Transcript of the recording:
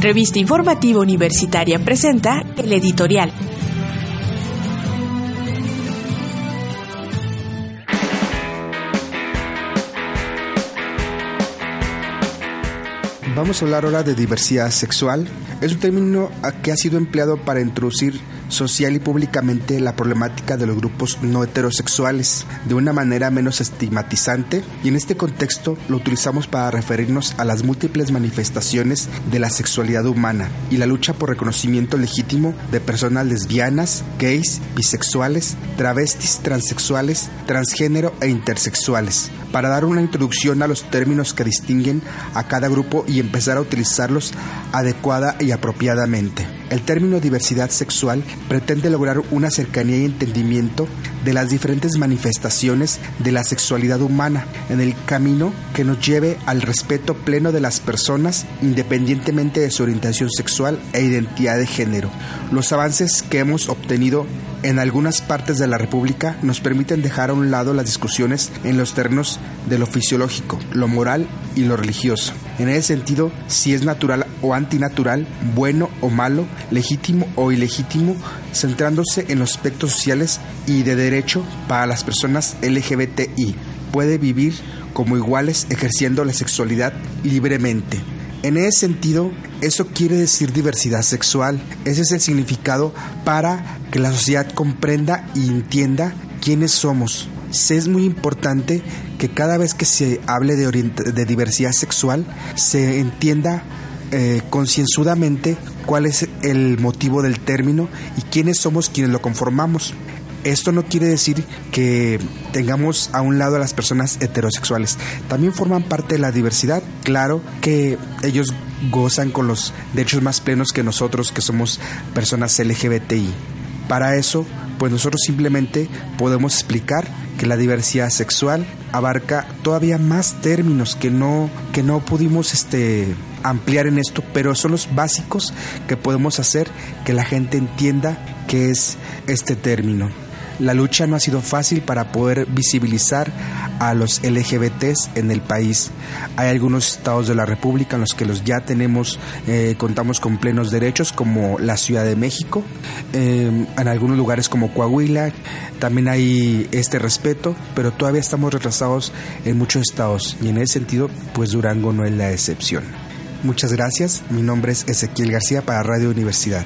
Revista Informativa Universitaria presenta el editorial. Vamos a hablar ahora de diversidad sexual. Es un término que ha sido empleado para introducir social y públicamente la problemática de los grupos no heterosexuales de una manera menos estigmatizante y en este contexto lo utilizamos para referirnos a las múltiples manifestaciones de la sexualidad humana y la lucha por reconocimiento legítimo de personas lesbianas, gays, bisexuales, travestis, transexuales, transgénero e intersexuales para dar una introducción a los términos que distinguen a cada grupo y empezar a utilizarlos adecuada y apropiadamente. El término diversidad sexual pretende lograr una cercanía y entendimiento de las diferentes manifestaciones de la sexualidad humana en el camino que nos lleve al respeto pleno de las personas independientemente de su orientación sexual e identidad de género. Los avances que hemos obtenido en algunas partes de la República nos permiten dejar a un lado las discusiones en los terrenos de lo fisiológico, lo moral y lo religioso. En ese sentido, si es natural o antinatural, bueno o malo, legítimo o ilegítimo, centrándose en los aspectos sociales y de derecho para las personas LGBTI. Puede vivir como iguales ejerciendo la sexualidad libremente. En ese sentido, eso quiere decir diversidad sexual. Ese es el significado para que la sociedad comprenda y entienda quiénes somos. Es muy importante que cada vez que se hable de, de diversidad sexual se entienda eh, concienzudamente cuál es el motivo del término y quiénes somos quienes lo conformamos. Esto no quiere decir que tengamos a un lado a las personas heterosexuales. También forman parte de la diversidad. Claro que ellos gozan con los derechos más plenos que nosotros, que somos personas LGBTI. Para eso, pues nosotros simplemente podemos explicar que la diversidad sexual abarca todavía más términos que no, que no pudimos este, ampliar en esto, pero son los básicos que podemos hacer que la gente entienda qué es este término. La lucha no ha sido fácil para poder visibilizar a los LGBTs en el país. Hay algunos estados de la República en los que los ya tenemos, eh, contamos con plenos derechos, como la Ciudad de México, eh, en algunos lugares como Coahuila, también hay este respeto, pero todavía estamos retrasados en muchos estados y en ese sentido, pues Durango no es la excepción. Muchas gracias, mi nombre es Ezequiel García para Radio Universidad.